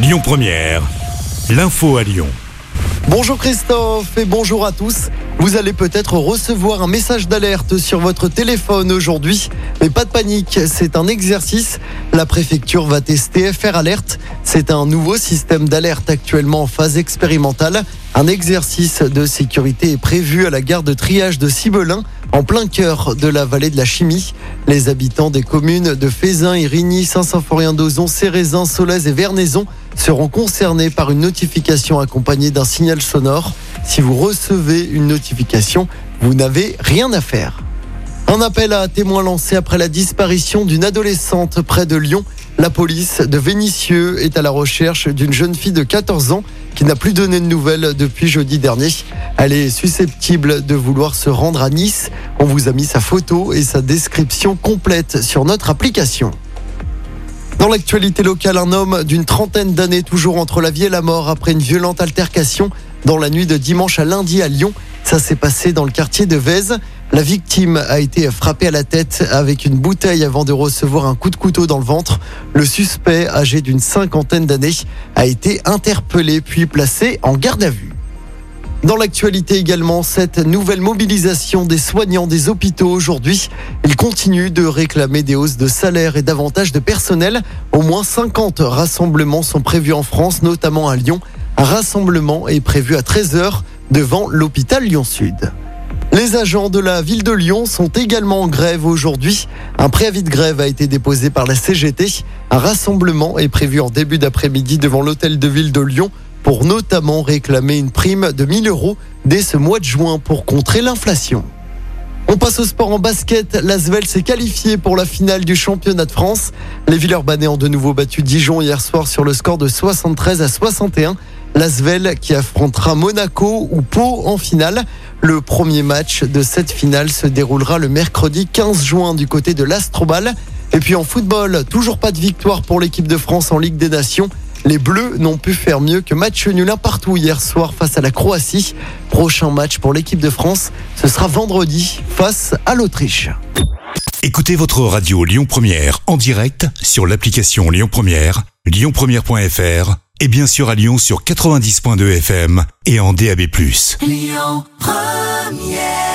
Lyon Première, l'info à Lyon. Bonjour Christophe et bonjour à tous. Vous allez peut-être recevoir un message d'alerte sur votre téléphone aujourd'hui. Mais pas de panique, c'est un exercice. La préfecture va tester FR Alerte. C'est un nouveau système d'alerte actuellement en phase expérimentale. Un exercice de sécurité est prévu à la gare de triage de Cibelin, en plein cœur de la vallée de la Chimie. Les habitants des communes de Fézin, Irigny, Saint-Symphorien d'Ozon, Cérézin, Solèze et Vernaison seront concernés par une notification accompagnée d'un signal sonore. Si vous recevez une notification, vous n'avez rien à faire. Un appel à témoins lancé après la disparition d'une adolescente près de Lyon. La police de Vénissieux est à la recherche d'une jeune fille de 14 ans qui n'a plus donné de nouvelles depuis jeudi dernier. Elle est susceptible de vouloir se rendre à Nice. On vous a mis sa photo et sa description complète sur notre application. Dans l'actualité locale, un homme d'une trentaine d'années, toujours entre la vie et la mort, après une violente altercation dans la nuit de dimanche à lundi à Lyon. Ça s'est passé dans le quartier de Vèze. La victime a été frappée à la tête avec une bouteille avant de recevoir un coup de couteau dans le ventre. Le suspect, âgé d'une cinquantaine d'années, a été interpellé puis placé en garde à vue. Dans l'actualité également, cette nouvelle mobilisation des soignants des hôpitaux aujourd'hui. Ils continuent de réclamer des hausses de salaire et davantage de personnel. Au moins 50 rassemblements sont prévus en France, notamment à Lyon. Un rassemblement est prévu à 13h devant l'hôpital Lyon-Sud. Les agents de la ville de Lyon sont également en grève aujourd'hui. Un préavis de grève a été déposé par la CGT. Un rassemblement est prévu en début d'après-midi devant l'hôtel de ville de Lyon pour notamment réclamer une prime de 1000 euros dès ce mois de juin pour contrer l'inflation. On passe au sport en basket. L'Asvel s'est qualifié pour la finale du championnat de France. Les Villeurbanais ont de nouveau battu Dijon hier soir sur le score de 73 à 61. L'Asvel qui affrontera Monaco ou Pau en finale. Le premier match de cette finale se déroulera le mercredi 15 juin du côté de l'Astrobal. Et puis en football, toujours pas de victoire pour l'équipe de France en Ligue des Nations. Les Bleus n'ont pu faire mieux que match nul un partout hier soir face à la Croatie. Prochain match pour l'équipe de France, ce sera vendredi face à l'Autriche. Écoutez votre radio Lyon Première en direct sur l'application Lyon Première, lyonpremière.fr et bien sûr à Lyon sur 90.2 FM et en DAB+. Lyon Première